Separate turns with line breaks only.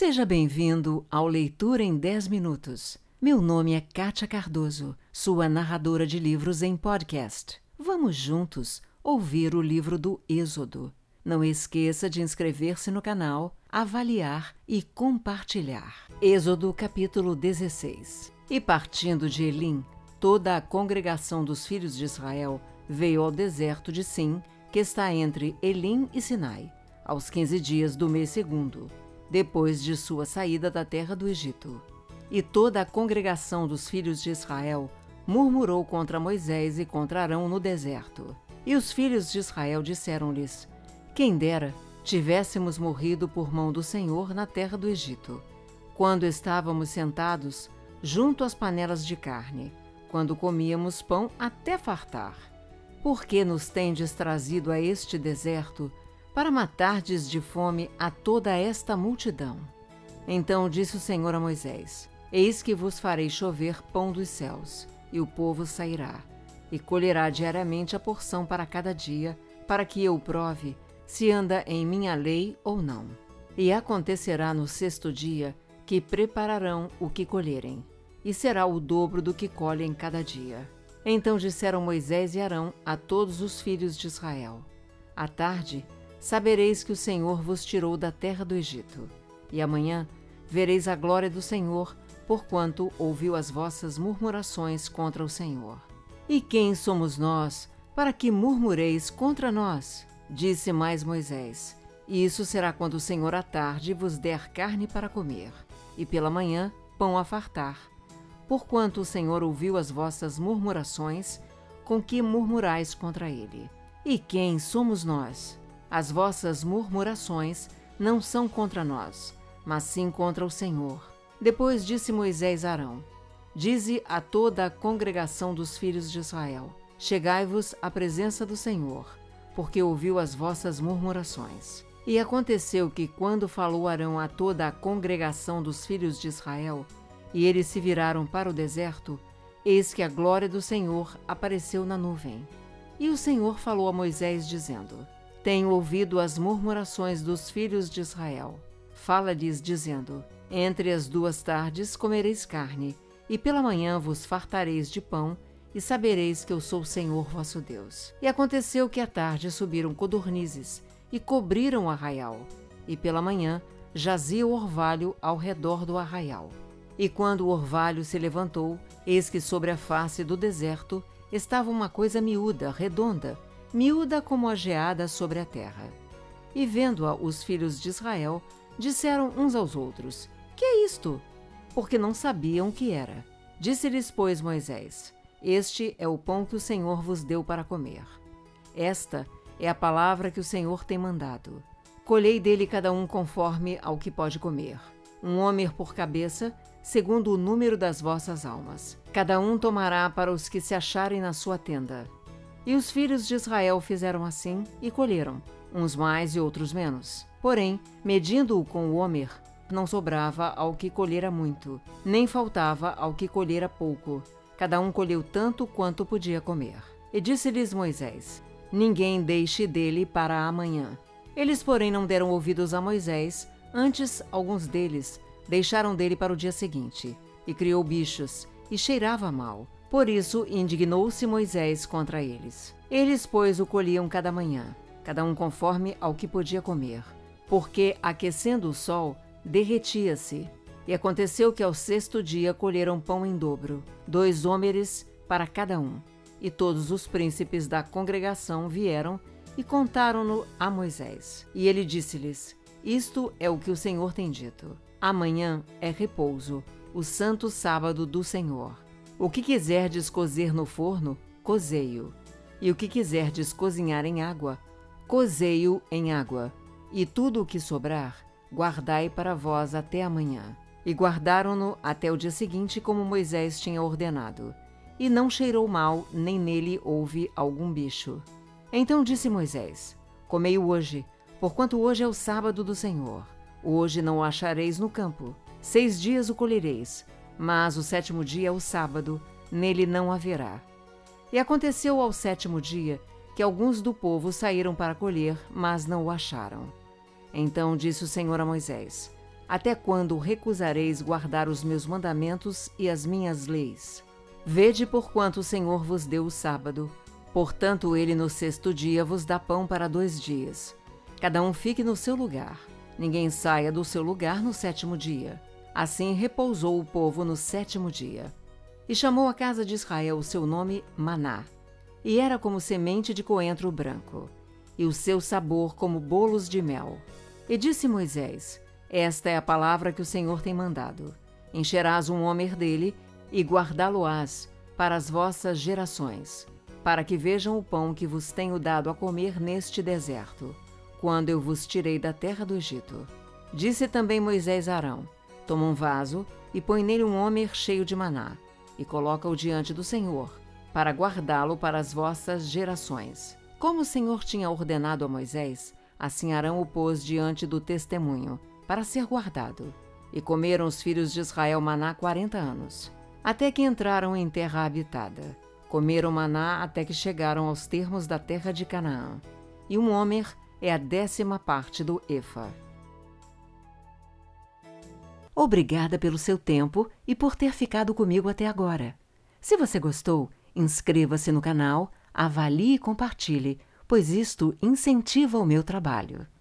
Seja bem-vindo ao Leitura em 10 Minutos. Meu nome é Kátia Cardoso, sua narradora de livros em podcast. Vamos juntos ouvir o livro do Êxodo. Não esqueça de inscrever-se no canal, avaliar e compartilhar. Êxodo capítulo 16. E partindo de Elim, toda a congregação dos filhos de Israel veio ao deserto de Sim, que está entre Elim e Sinai, aos quinze dias do mês segundo, depois de sua saída da terra do Egito. E toda a congregação dos filhos de Israel murmurou contra Moisés e contra Arão no deserto. E os filhos de Israel disseram-lhes: Quem dera tivéssemos morrido por mão do Senhor na terra do Egito, quando estávamos sentados junto às panelas de carne, quando comíamos pão até fartar. Por que nos tendes trazido a este deserto para matardes de fome a toda esta multidão? Então disse o Senhor a Moisés: Eis que vos farei chover pão dos céus, e o povo sairá, e colherá diariamente a porção para cada dia, para que eu prove se anda em minha lei ou não. E acontecerá no sexto dia que prepararão o que colherem, e será o dobro do que colhem cada dia. Então disseram Moisés e Arão a todos os filhos de Israel: À tarde sabereis que o Senhor vos tirou da terra do Egito, e amanhã vereis a glória do Senhor porquanto ouviu as vossas murmurações contra o Senhor. E quem somos nós para que murmureis contra nós? Disse mais Moisés: E isso será quando o Senhor à tarde vos der carne para comer, e pela manhã pão a fartar. Porquanto o Senhor ouviu as vossas murmurações, com que murmurais contra ele. E quem somos nós? As vossas murmurações não são contra nós, mas sim contra o Senhor depois disse Moisés a Arão: Dize a toda a congregação dos filhos de Israel: Chegai-vos à presença do Senhor, porque ouviu as vossas murmurações. E aconteceu que, quando falou Arão a toda a congregação dos filhos de Israel, e eles se viraram para o deserto, eis que a glória do Senhor apareceu na nuvem. E o Senhor falou a Moisés, dizendo: Tenho ouvido as murmurações dos filhos de Israel. Fala-lhes, dizendo: entre as duas tardes comereis carne, e pela manhã vos fartareis de pão, e sabereis que eu sou o Senhor vosso Deus. E aconteceu que à tarde subiram codornizes, e cobriram o arraial, e pela manhã jazia o orvalho ao redor do arraial. E quando o orvalho se levantou, eis que sobre a face do deserto estava uma coisa miúda, redonda, miúda como a geada sobre a terra. E vendo-a os filhos de Israel, disseram uns aos outros: que é isto? Porque não sabiam o que era. Disse-lhes, pois, Moisés: Este é o pão que o Senhor vos deu para comer. Esta é a palavra que o Senhor tem mandado. Colhei dele cada um conforme ao que pode comer. Um homem por cabeça, segundo o número das vossas almas. Cada um tomará para os que se acharem na sua tenda. E os filhos de Israel fizeram assim e colheram, uns mais e outros menos. Porém, medindo-o com o homer, não sobrava ao que colhera muito, nem faltava ao que colhera pouco. Cada um colheu tanto quanto podia comer. E disse-lhes Moisés: Ninguém deixe dele para amanhã. Eles, porém, não deram ouvidos a Moisés, antes alguns deles deixaram dele para o dia seguinte, e criou bichos, e cheirava mal. Por isso indignou-se Moisés contra eles. Eles, pois, o colhiam cada manhã, cada um conforme ao que podia comer. Porque, aquecendo o sol, derretia-se. E aconteceu que ao sexto dia colheram pão em dobro, dois hômeres para cada um. E todos os príncipes da congregação vieram e contaram-no a Moisés. E ele disse-lhes: Isto é o que o Senhor tem dito. Amanhã é repouso, o santo sábado do Senhor. O que quiserdes cozer no forno, cozei-o. E o que quiserdes cozinhar em água, cozei-o em água. E tudo o que sobrar, guardai para vós até amanhã. E guardaram-no até o dia seguinte, como Moisés tinha ordenado. E não cheirou mal, nem nele houve algum bicho. Então disse Moisés: Comei-o hoje, porquanto hoje é o sábado do Senhor. Hoje não o achareis no campo. Seis dias o colhereis, mas o sétimo dia é o sábado, nele não haverá. E aconteceu ao sétimo dia que alguns do povo saíram para colher, mas não o acharam. Então disse o Senhor a Moisés: Até quando recusareis guardar os meus mandamentos e as minhas leis? Vede por quanto o Senhor vos deu o sábado. Portanto, ele no sexto dia vos dá pão para dois dias. Cada um fique no seu lugar. Ninguém saia do seu lugar no sétimo dia. Assim repousou o povo no sétimo dia. E chamou a casa de Israel o seu nome Maná. E era como semente de coentro branco, e o seu sabor como bolos de mel. E disse Moisés: esta é a palavra que o Senhor tem mandado. Encherás um homer dele e guardá-lo-ás para as vossas gerações, para que vejam o pão que vos tenho dado a comer neste deserto, quando eu vos tirei da terra do Egito. Disse também Moisés a Arão: Toma um vaso e põe nele um homer cheio de maná, e coloca-o diante do Senhor, para guardá-lo para as vossas gerações. Como o Senhor tinha ordenado a Moisés, assim Arão o pôs diante do testemunho, para ser guardado. E comeram os filhos de Israel maná quarenta anos, até que entraram em terra habitada. Comeram maná até que chegaram aos termos da terra de Canaã. E um homer é a décima parte do Efa. Obrigada pelo seu tempo e por ter ficado comigo até agora. Se você gostou, inscreva-se no canal, avalie e compartilhe, pois isto incentiva o meu trabalho.